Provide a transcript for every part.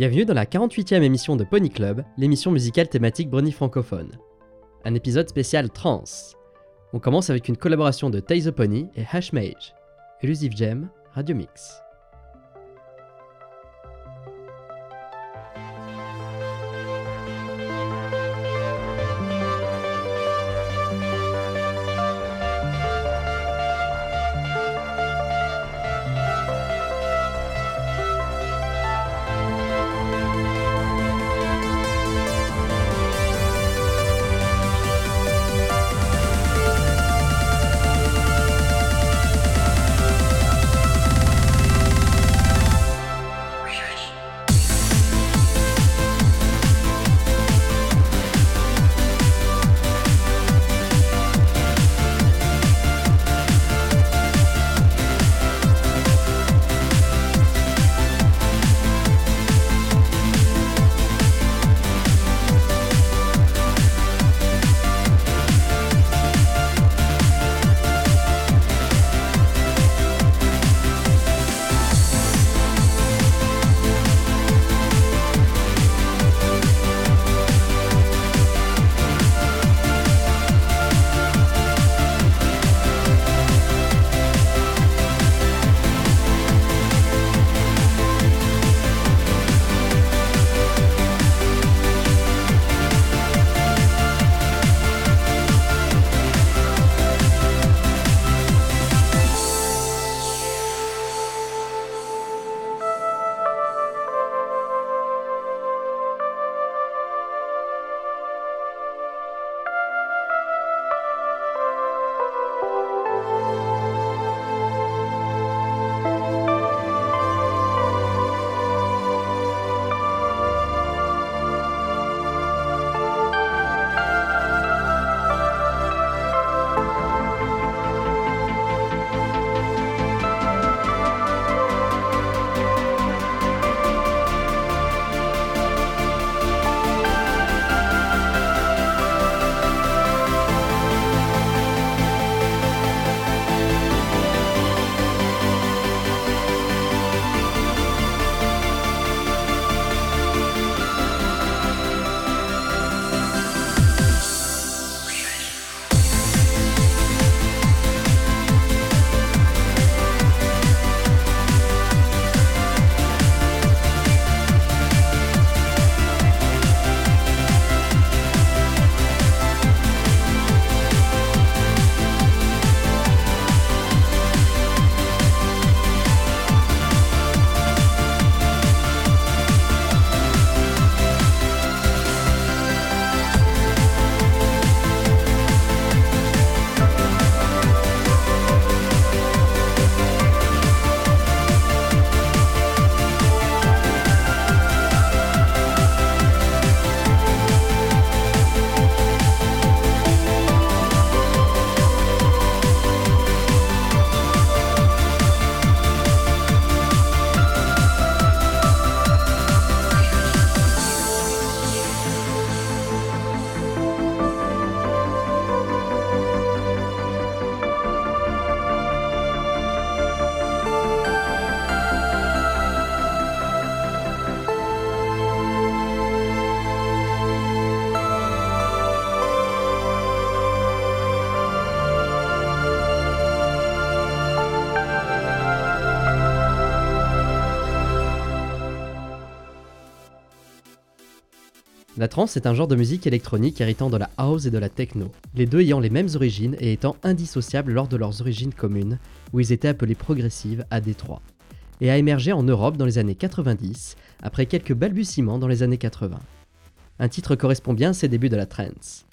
Bienvenue dans la 48e émission de Pony Club, l'émission musicale thématique Brony francophone. Un épisode spécial trans. On commence avec une collaboration de Tay the Pony et Hashmage. Elusive Gem, Radio Mix. La trance est un genre de musique électronique héritant de la house et de la techno, les deux ayant les mêmes origines et étant indissociables lors de leurs origines communes, où ils étaient appelés progressives à Détroit, et a émergé en Europe dans les années 90, après quelques balbutiements dans les années 80. Un titre correspond bien à ces débuts de la trance.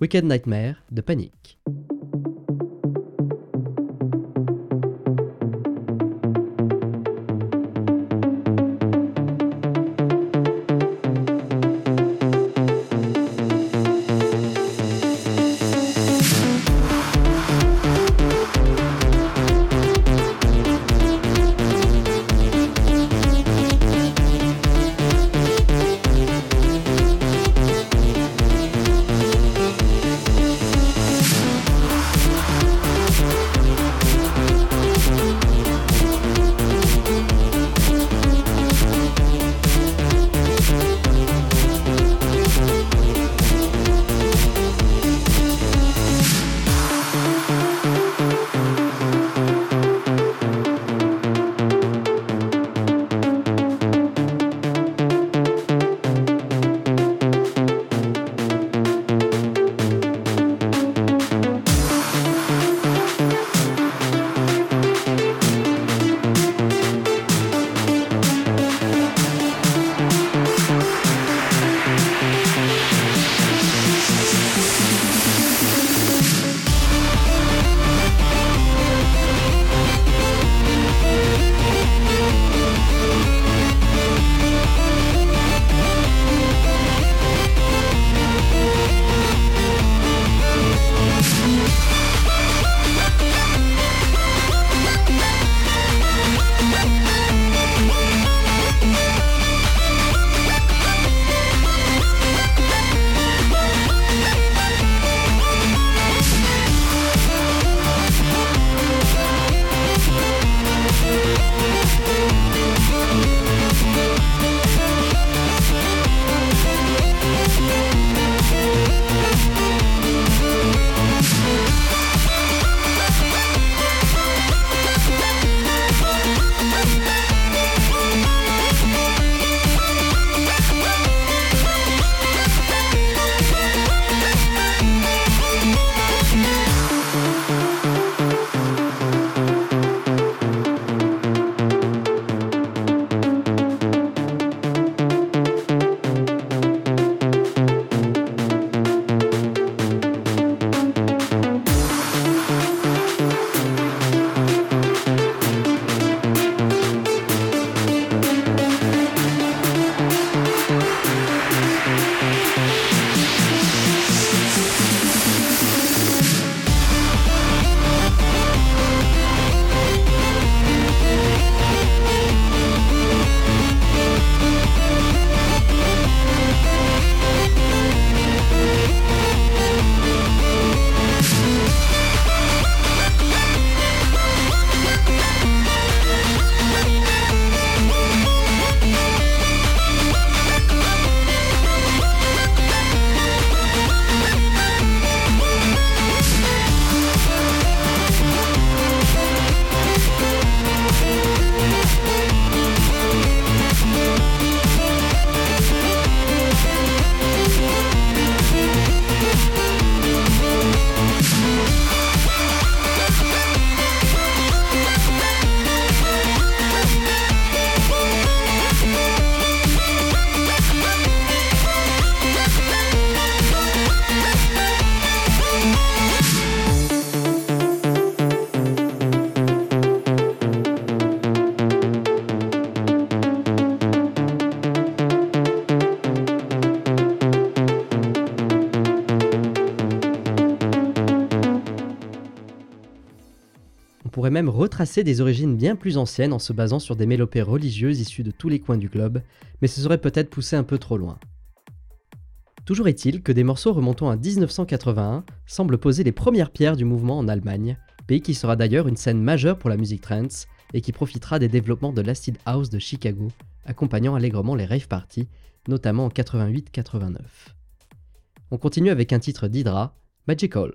Wicked Nightmare de Panic. Retracer des origines bien plus anciennes en se basant sur des mélopées religieuses issues de tous les coins du globe, mais ce serait peut-être poussé un peu trop loin. Toujours est-il que des morceaux remontant à 1981 semblent poser les premières pierres du mouvement en Allemagne, pays qui sera d'ailleurs une scène majeure pour la musique trance et qui profitera des développements de l'acid house de Chicago, accompagnant allègrement les rave parties, notamment en 88-89. On continue avec un titre d'Hydra, Magical.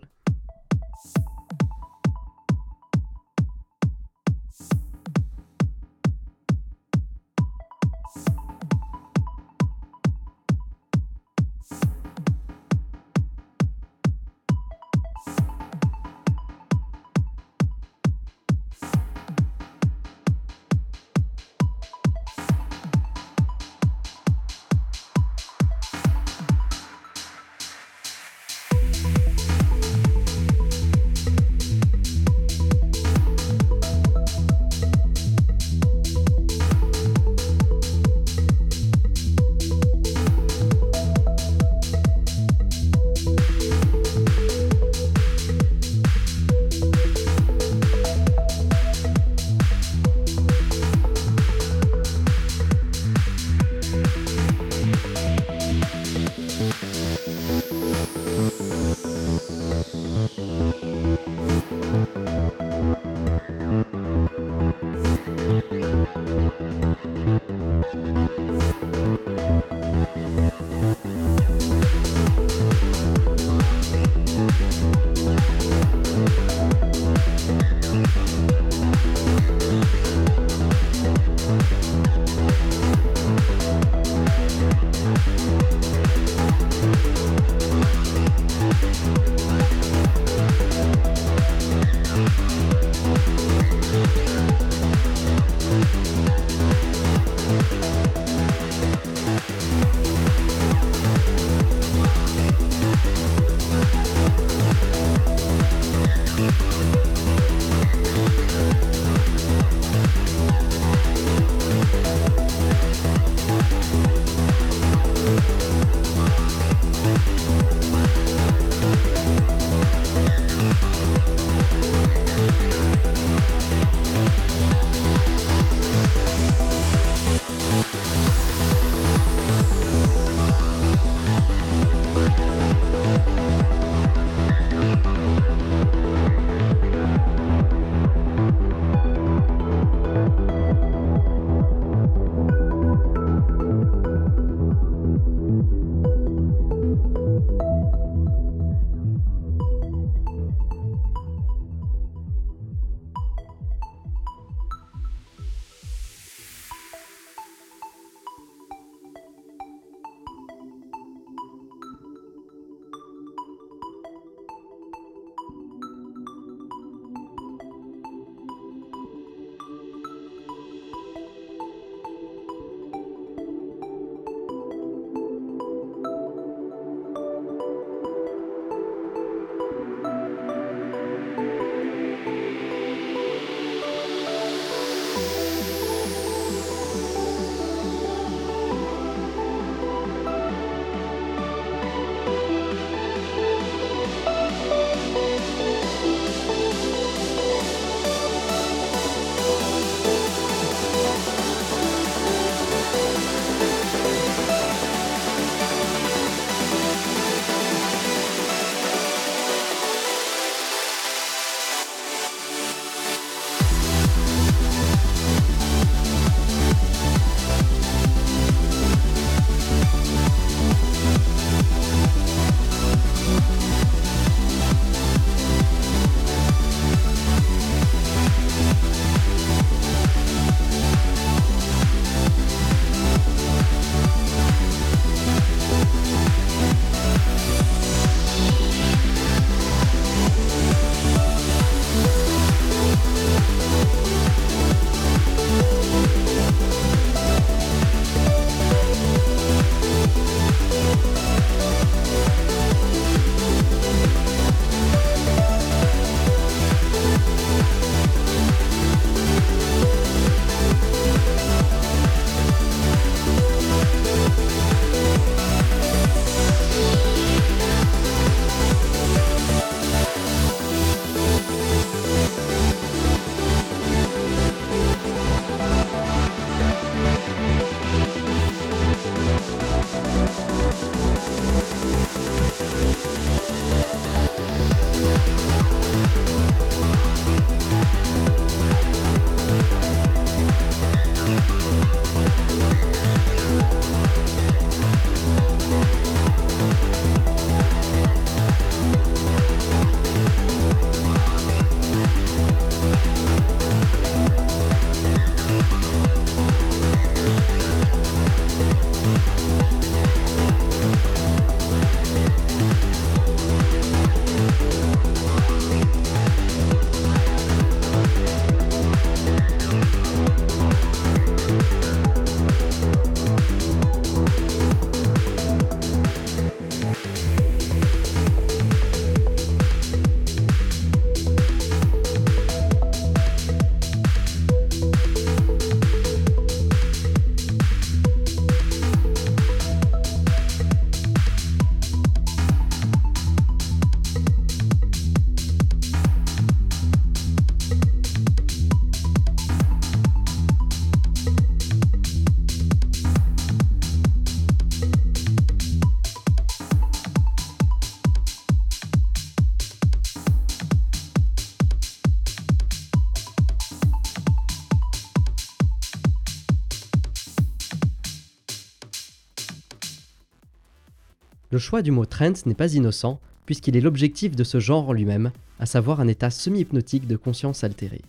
Le choix du mot trance n'est pas innocent, puisqu'il est l'objectif de ce genre en lui-même, à savoir un état semi-hypnotique de conscience altérée.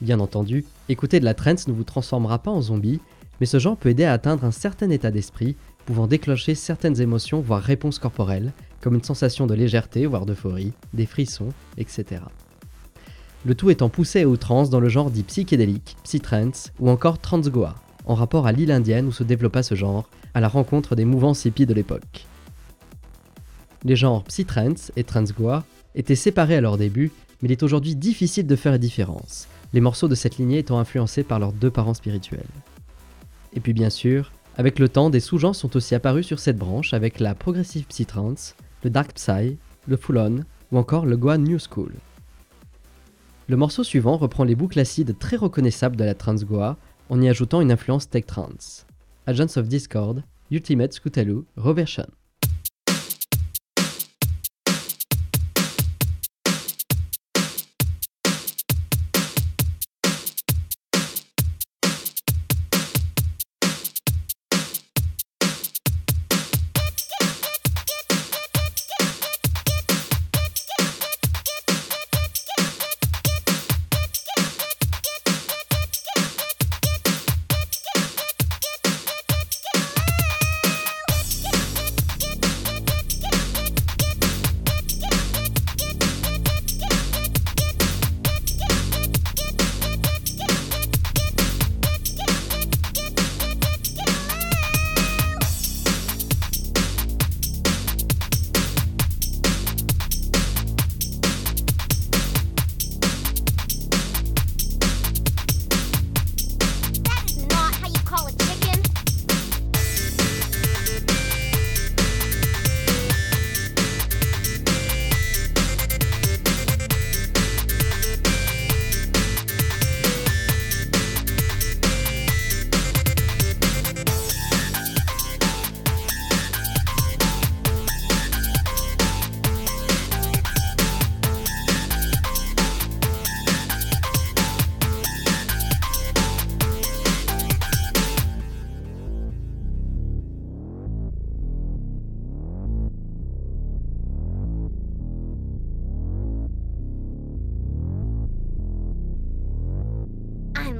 Bien entendu, écouter de la trance ne vous transformera pas en zombie, mais ce genre peut aider à atteindre un certain état d'esprit, pouvant déclencher certaines émotions voire réponses corporelles, comme une sensation de légèreté voire d'euphorie, des frissons, etc. Le tout étant poussé à outrance dans le genre dit psychédélique, psytrance ou encore transgoa, en rapport à l'île indienne où se développa ce genre, à la rencontre des mouvances hippies de l'époque. Les genres psytrance et transgoa étaient séparés à leur début, mais il est aujourd'hui difficile de faire la différence, les morceaux de cette lignée étant influencés par leurs deux parents spirituels. Et puis bien sûr, avec le temps, des sous-genres sont aussi apparus sur cette branche avec la progressive psytrance, le dark psy, le full-on ou encore le goa new school. Le morceau suivant reprend les boucles acides très reconnaissables de la trance goa en y ajoutant une influence tech trance. Agents of Discord, Ultimate Scootaloo, Reversion.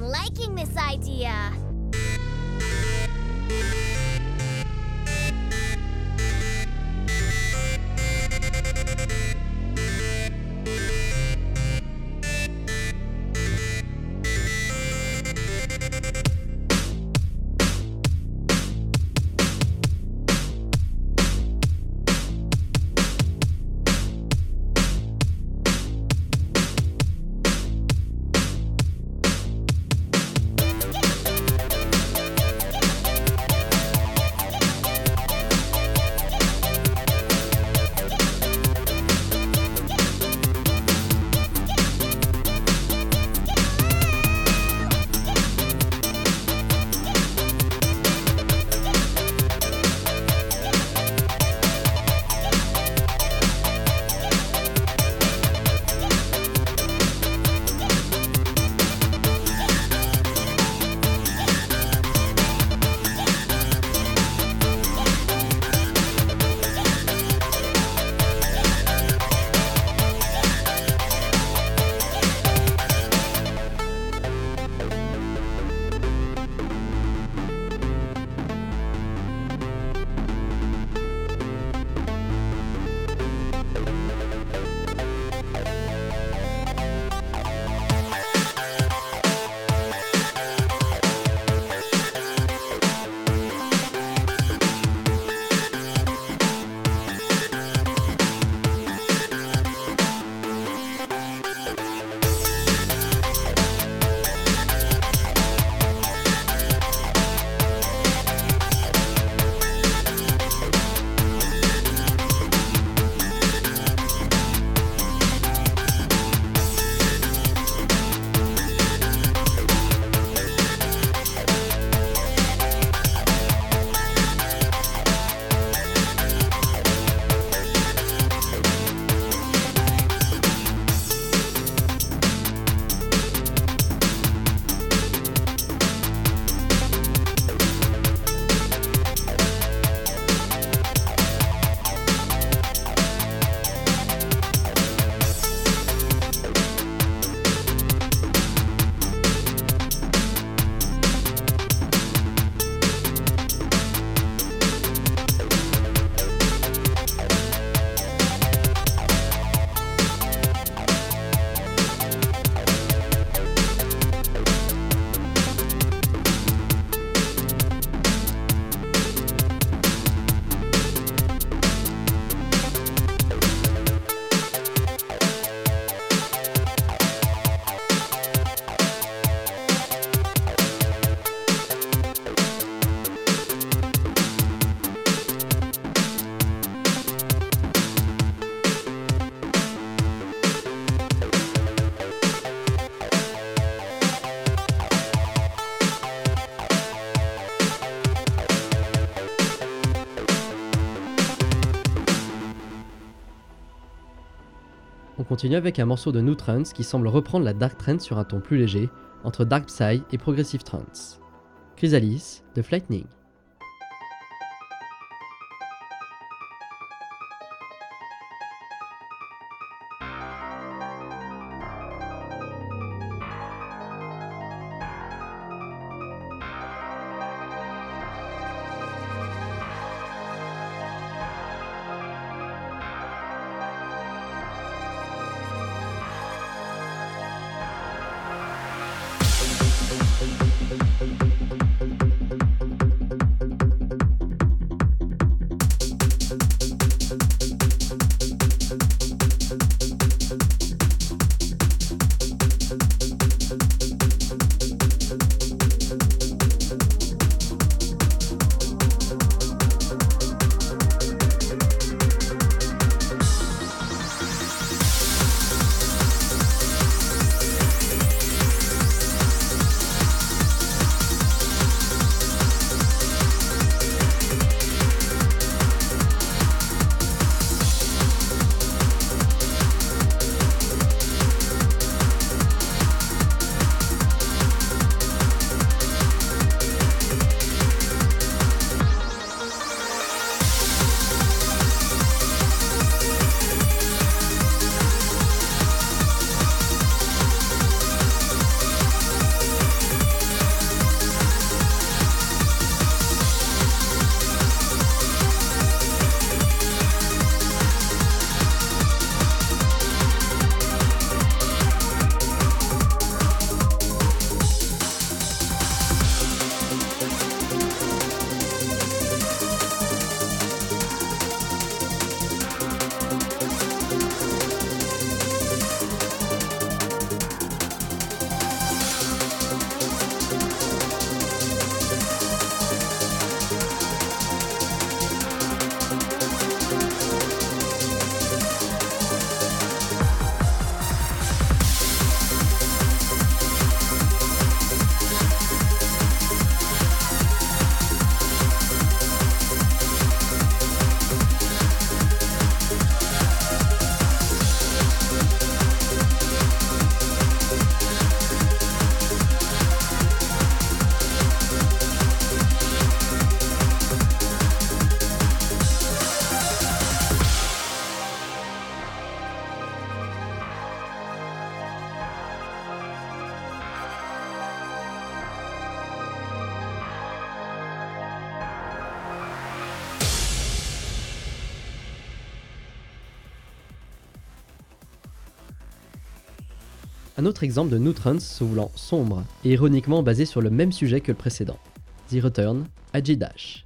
Liking this idea. Continue avec un morceau de New Trance qui semble reprendre la Dark Trance sur un ton plus léger, entre Dark Psy et Progressive Trance. Chrysalis de Flightning. Autre exemple de New Trance se voulant sombre et ironiquement basé sur le même sujet que le précédent. The Return, Dash.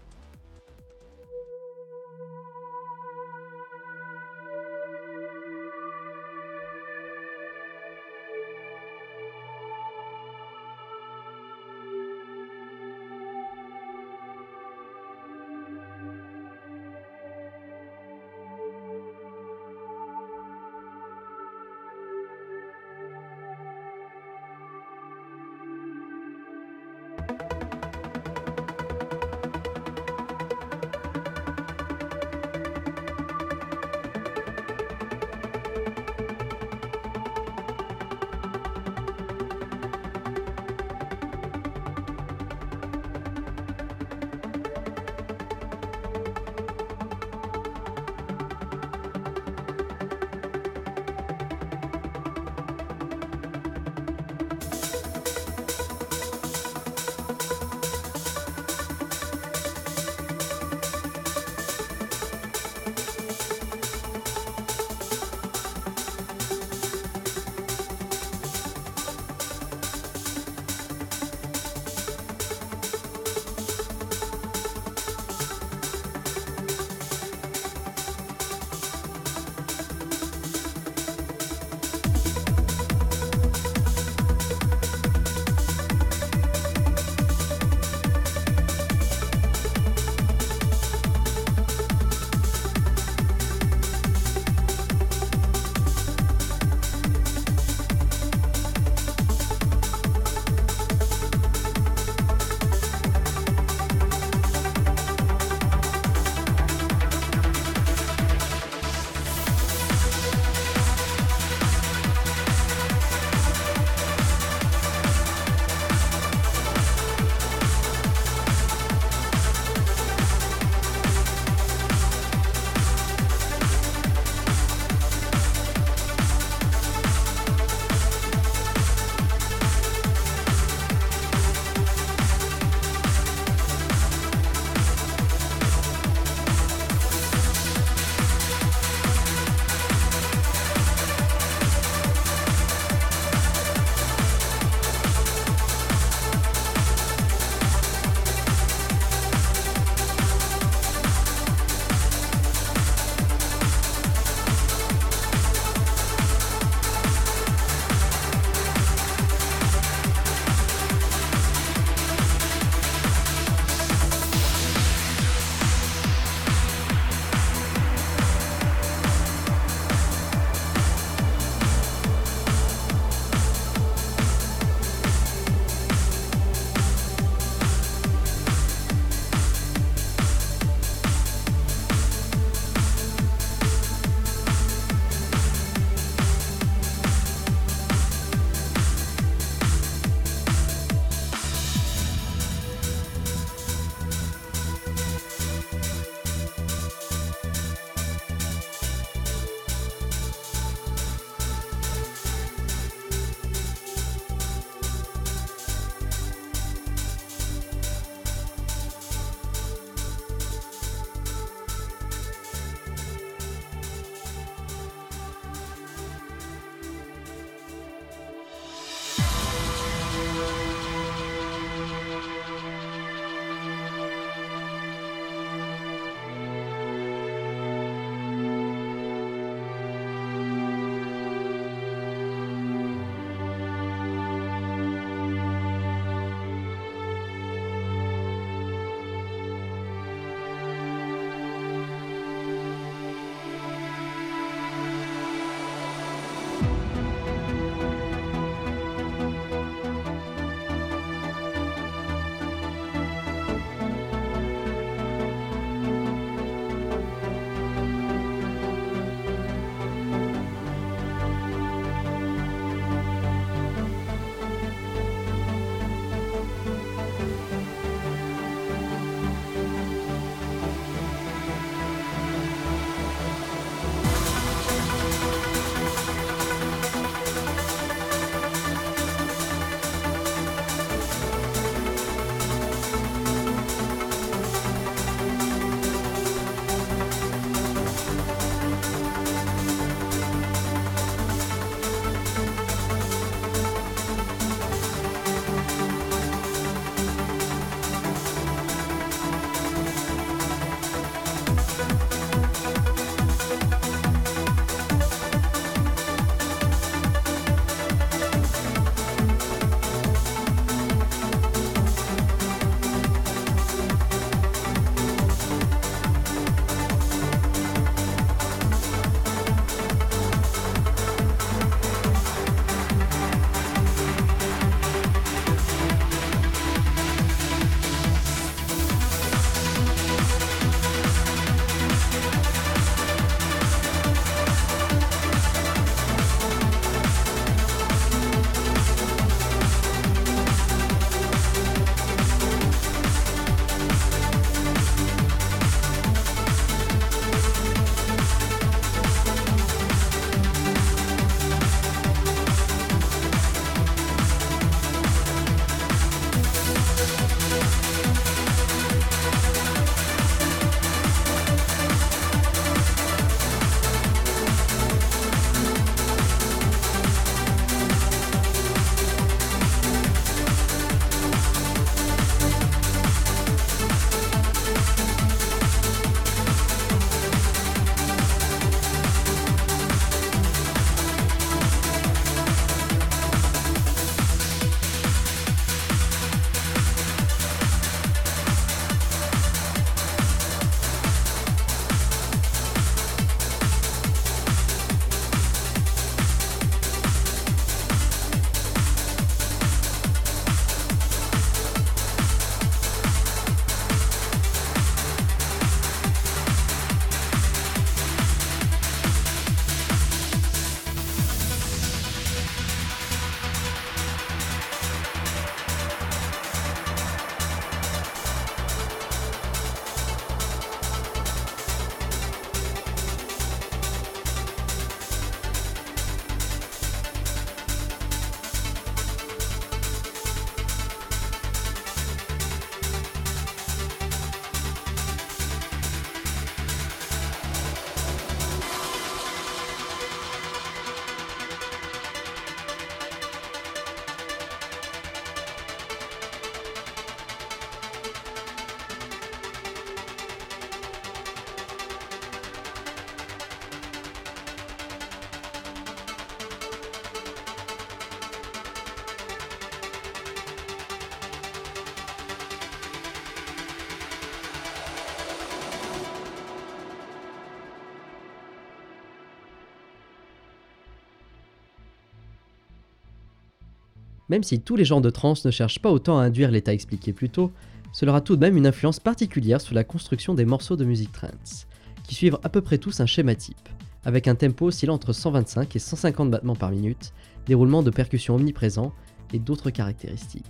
Même si tous les genres de trance ne cherchent pas autant à induire l'état expliqué plus tôt, cela aura tout de même une influence particulière sur la construction des morceaux de musique trance, qui suivent à peu près tous un schéma type, avec un tempo oscillant entre 125 et 150 battements par minute, déroulement de percussions omniprésents et d'autres caractéristiques.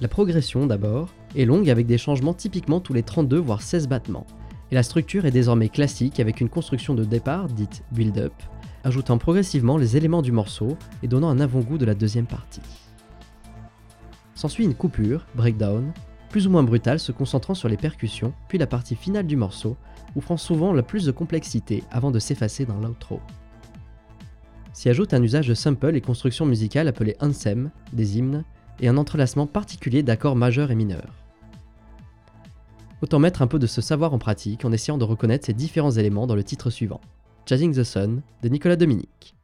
La progression d'abord est longue avec des changements typiquement tous les 32 voire 16 battements, et la structure est désormais classique avec une construction de départ dite build-up, ajoutant progressivement les éléments du morceau et donnant un avant-goût de la deuxième partie. S'ensuit une coupure, breakdown, plus ou moins brutale se concentrant sur les percussions, puis la partie finale du morceau, offrant souvent la plus de complexité avant de s'effacer dans l'outro. S'y ajoute un usage de sample et construction musicale appelé anthem, des hymnes, et un entrelacement particulier d'accords majeurs et mineurs. Autant mettre un peu de ce savoir en pratique en essayant de reconnaître ces différents éléments dans le titre suivant, Jazzing the Sun de Nicolas Dominique.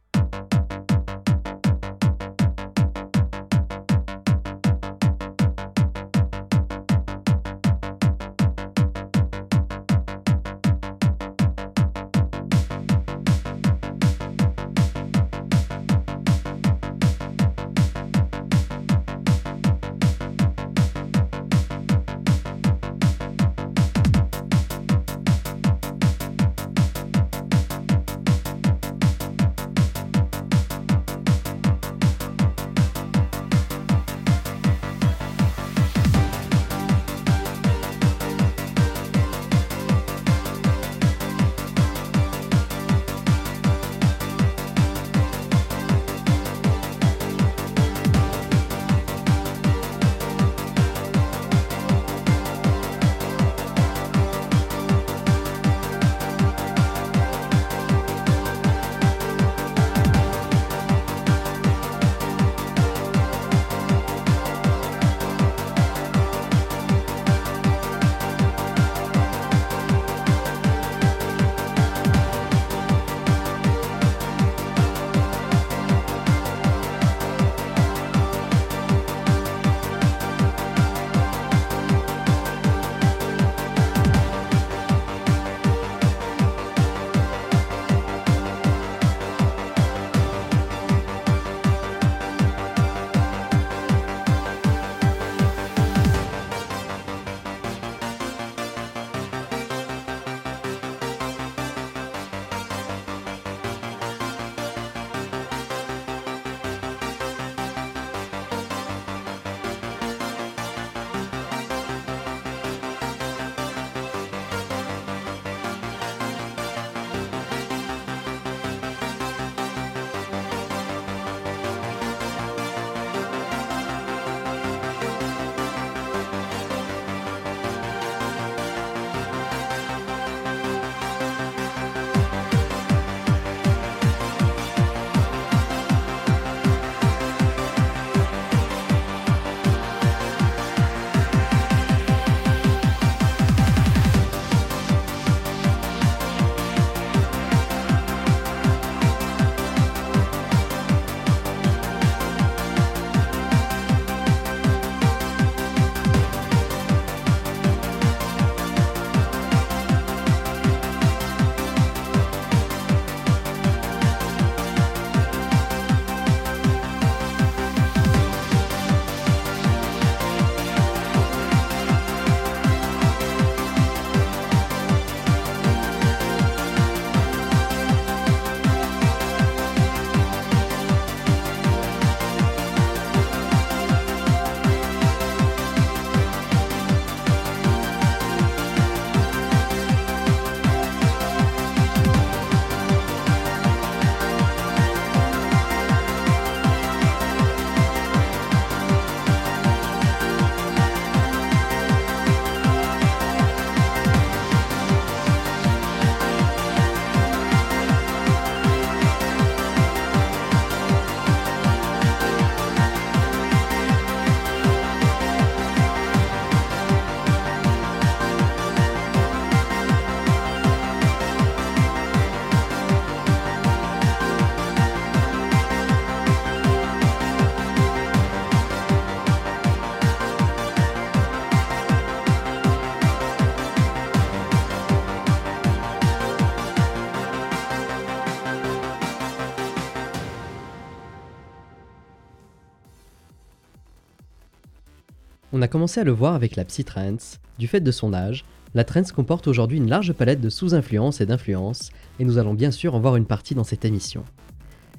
A commencé à le voir avec la psytrance, du fait de son âge, la trance comporte aujourd'hui une large palette de sous-influences et d'influences, et nous allons bien sûr en voir une partie dans cette émission.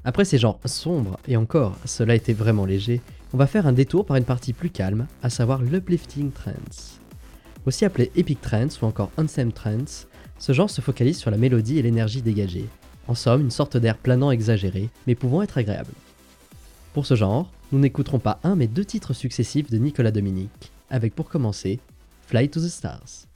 Après ces genres sombres, et encore, cela était vraiment léger, on va faire un détour par une partie plus calme, à savoir l'uplifting trance. Aussi appelé epic trance ou encore anthem trance, ce genre se focalise sur la mélodie et l'énergie dégagée. En somme, une sorte d'air planant exagéré, mais pouvant être agréable. Pour ce genre, nous n'écouterons pas un mais deux titres successifs de Nicolas Dominique, avec pour commencer Fly to the Stars.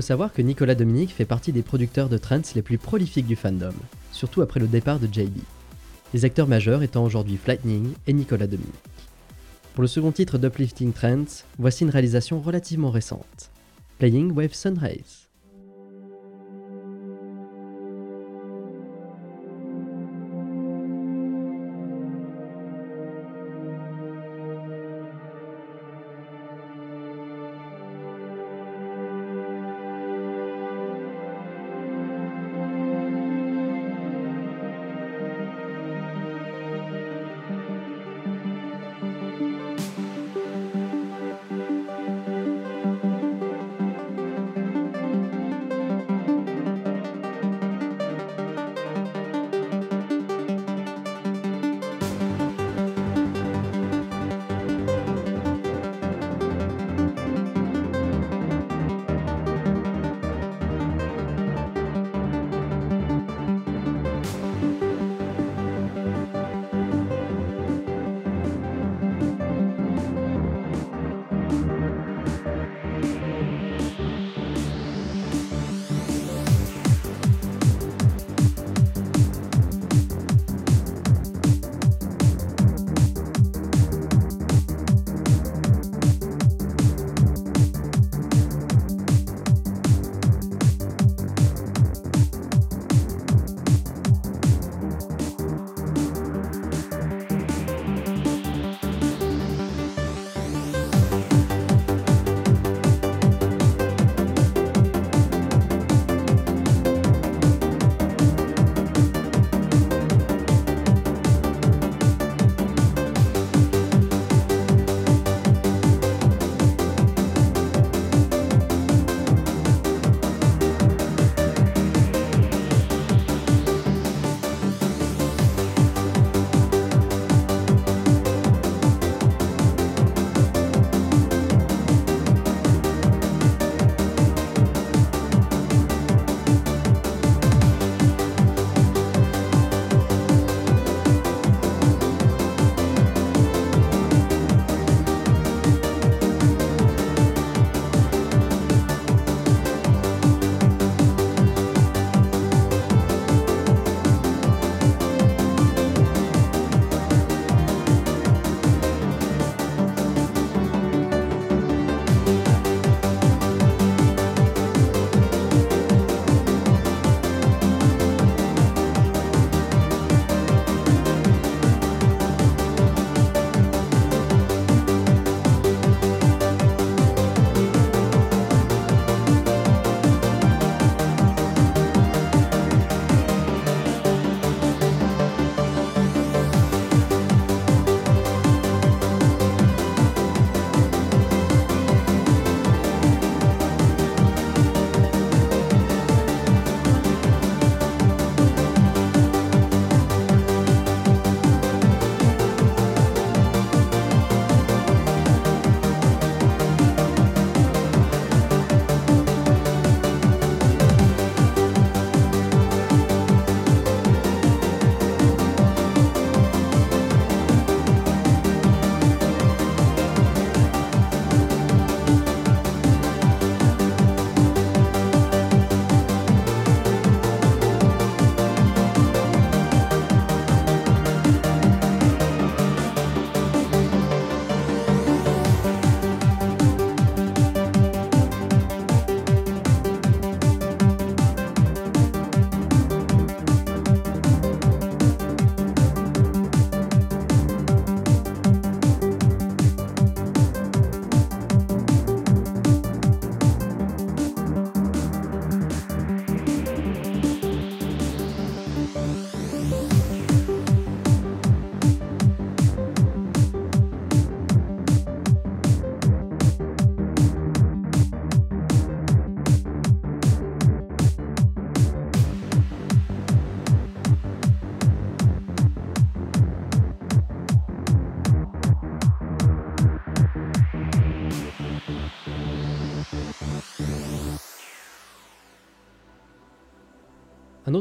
Faut savoir que Nicolas Dominique fait partie des producteurs de trance les plus prolifiques du fandom, surtout après le départ de JB. Les acteurs majeurs étant aujourd'hui Flightning et Nicolas Dominique. Pour le second titre d'Uplifting Trance, voici une réalisation relativement récente. Playing Wave Sunrise.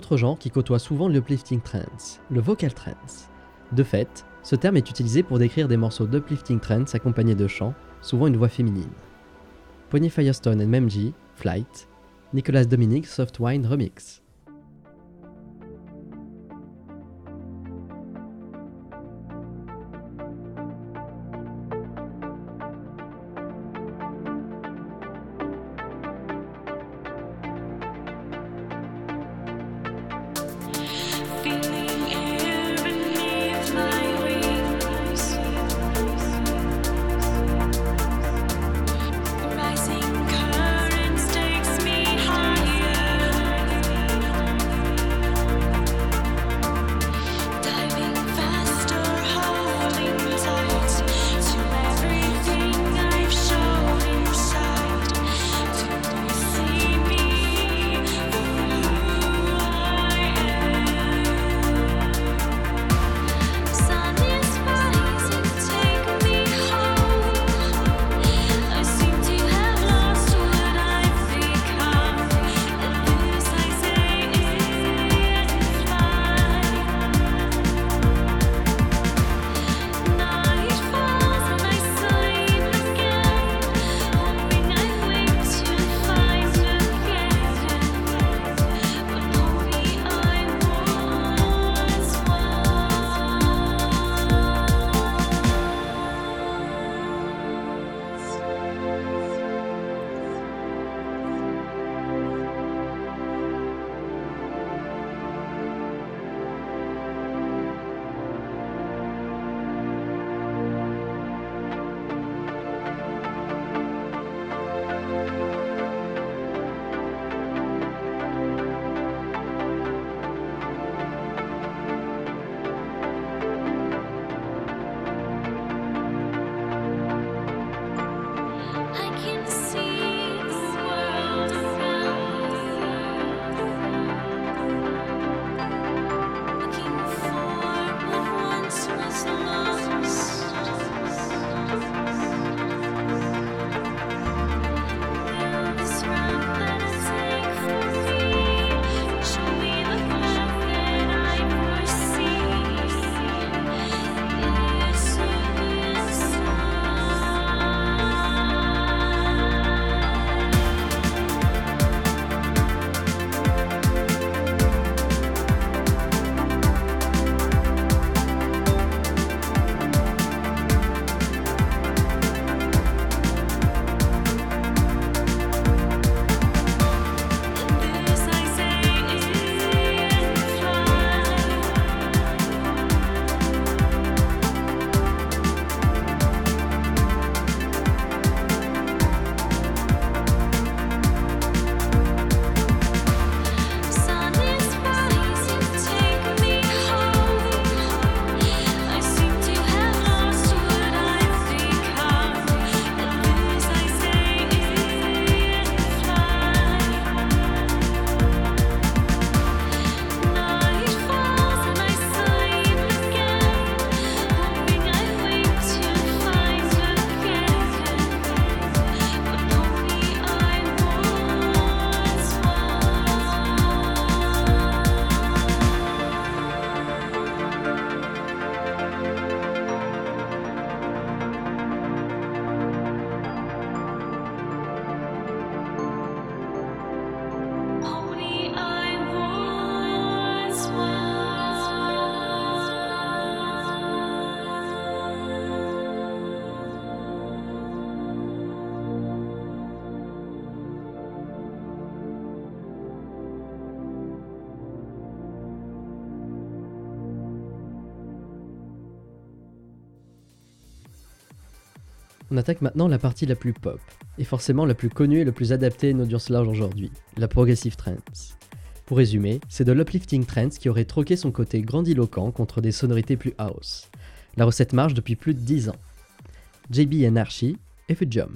autre genre qui côtoie souvent le trance, le vocal trance. De fait, ce terme est utilisé pour décrire des morceaux d'uplifting trance accompagnés de chants, souvent une voix féminine. Pony Firestone et Memji, Flight, Nicolas Dominic Softwine Remix. On attaque maintenant la partie la plus pop, et forcément la plus connue et la plus adaptée à une audience large aujourd'hui, la progressive trance. Pour résumer, c'est de l'uplifting trance qui aurait troqué son côté grandiloquent contre des sonorités plus house. La recette marche depuis plus de 10 ans. JB Anarchy et Fujum.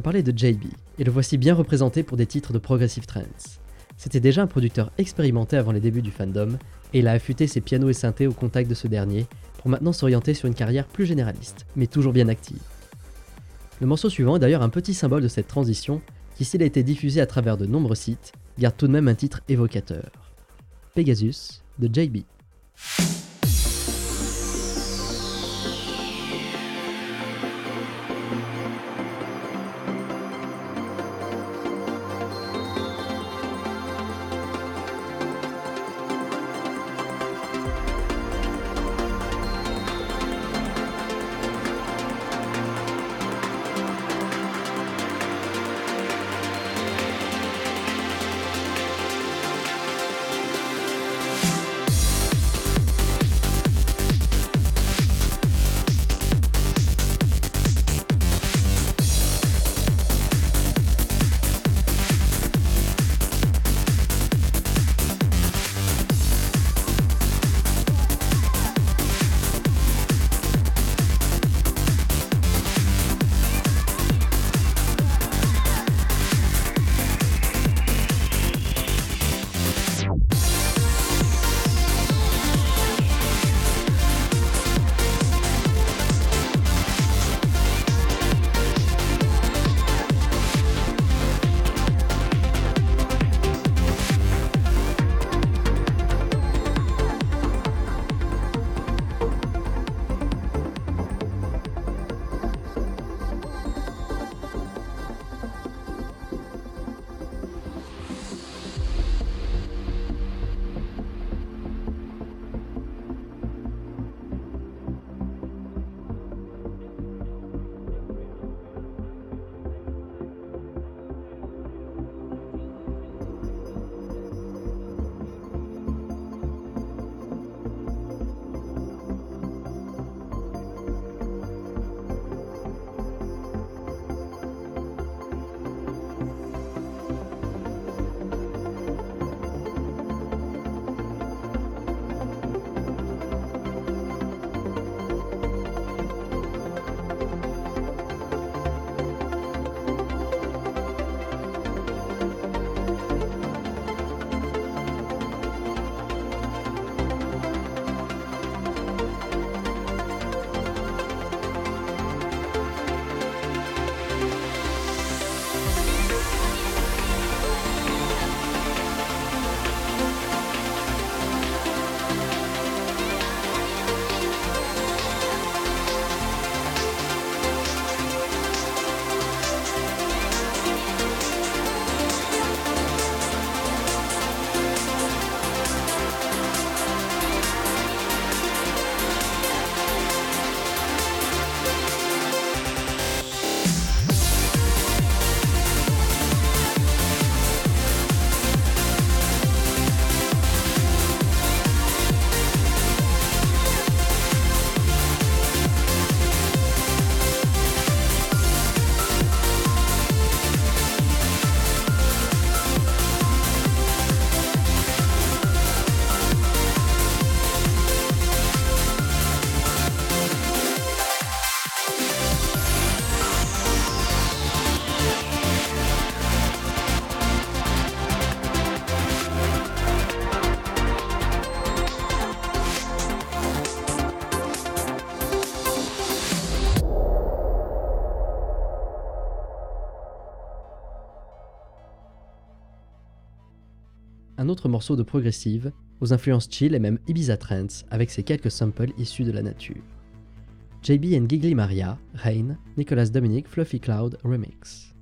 On parlait de JB, et le voici bien représenté pour des titres de Progressive Trance. C'était déjà un producteur expérimenté avant les débuts du fandom, et il a affûté ses pianos et synthés au contact de ce dernier, pour maintenant s'orienter sur une carrière plus généraliste, mais toujours bien active. Le morceau suivant est d'ailleurs un petit symbole de cette transition, qui s'il a été diffusé à travers de nombreux sites, garde tout de même un titre évocateur. Pegasus de JB. Autre morceau de progressive, aux influences chill et même Ibiza Trance, avec ses quelques samples issus de la nature. JB and Giggly Maria, Rain, Nicolas Dominic, Fluffy Cloud Remix.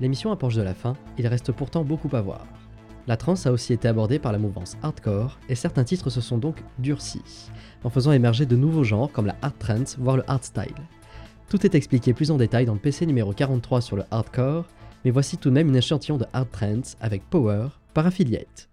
L'émission approche de la fin, il reste pourtant beaucoup à voir. La trance a aussi été abordée par la mouvance hardcore, et certains titres se sont donc durcis, en faisant émerger de nouveaux genres comme la hard trance, voire le hardstyle. Tout est expliqué plus en détail dans le PC numéro 43 sur le hardcore, mais voici tout de même une échantillon de hard trance avec Power par Affiliate.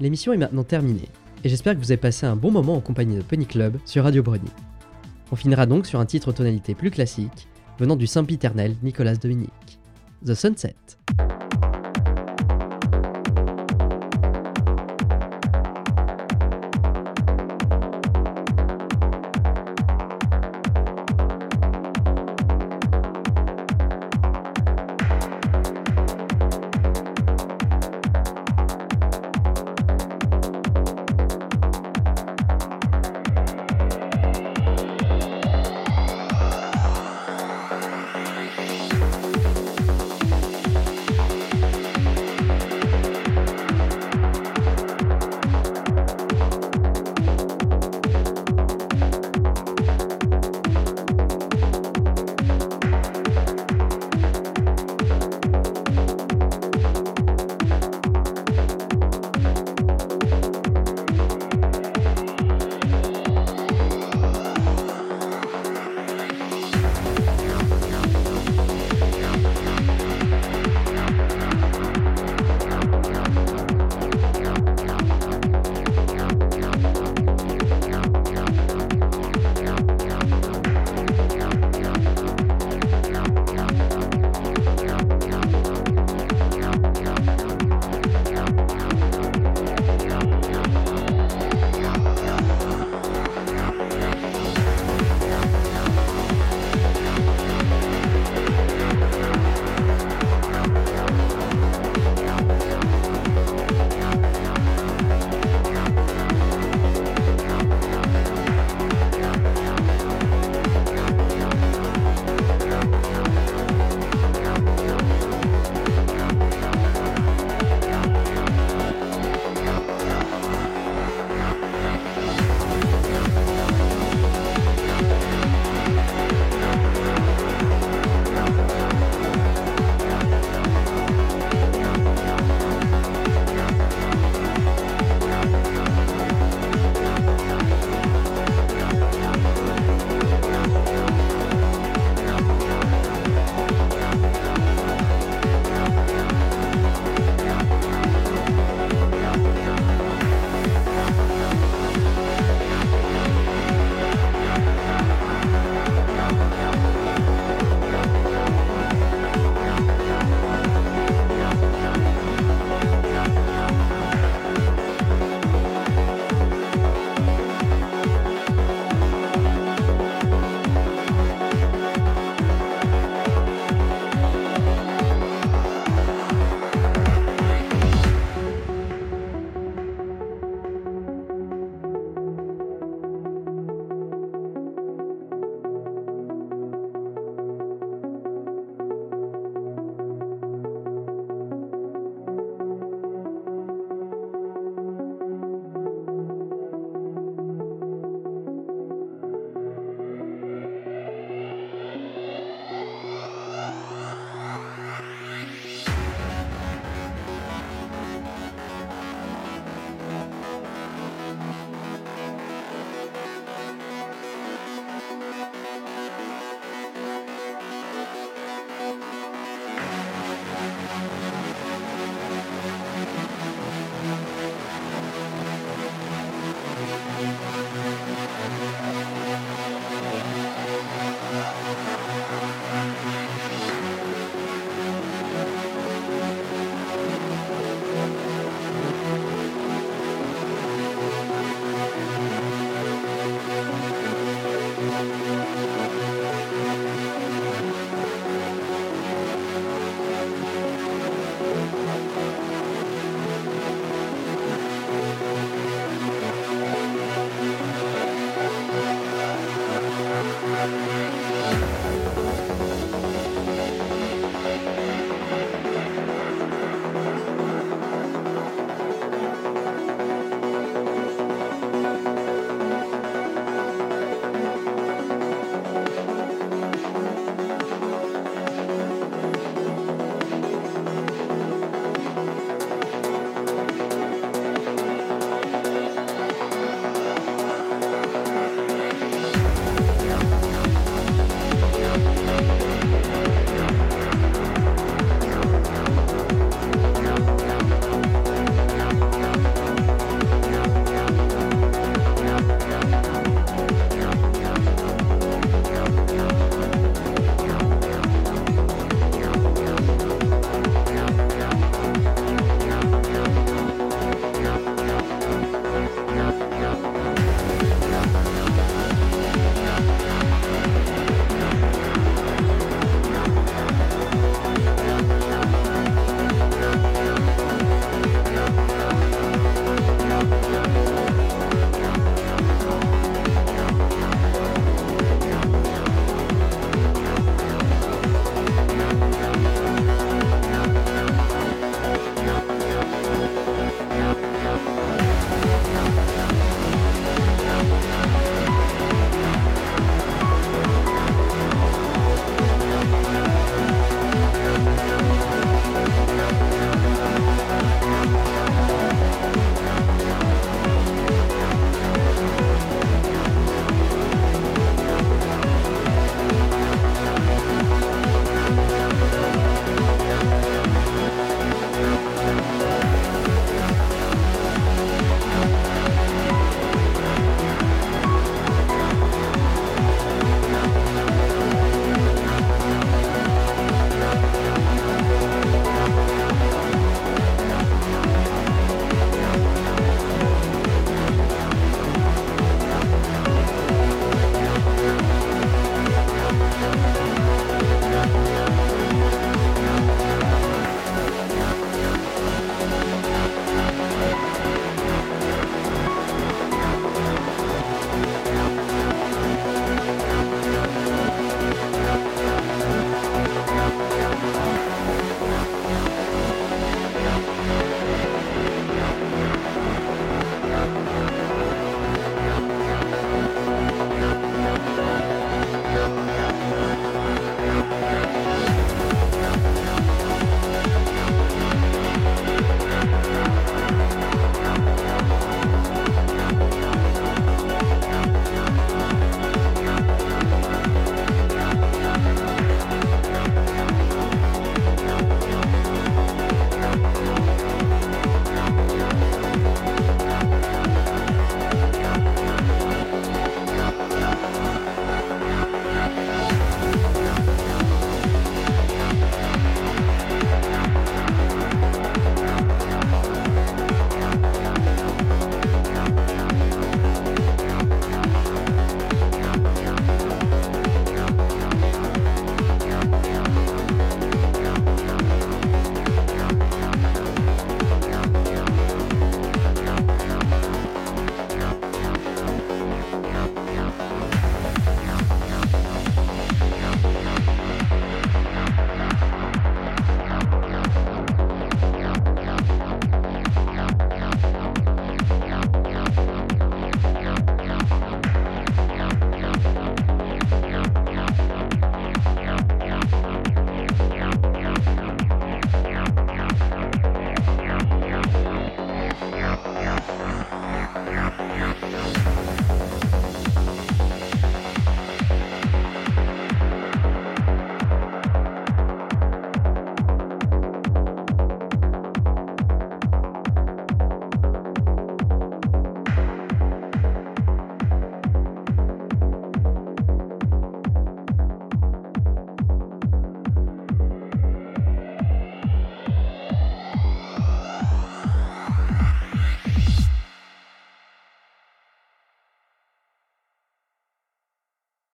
L'émission est maintenant terminée, et j'espère que vous avez passé un bon moment en compagnie de Pony Club sur Radio Brony. On finira donc sur un titre aux tonalités plus classique, venant du sempiternel Nicolas Dominique, The Sunset.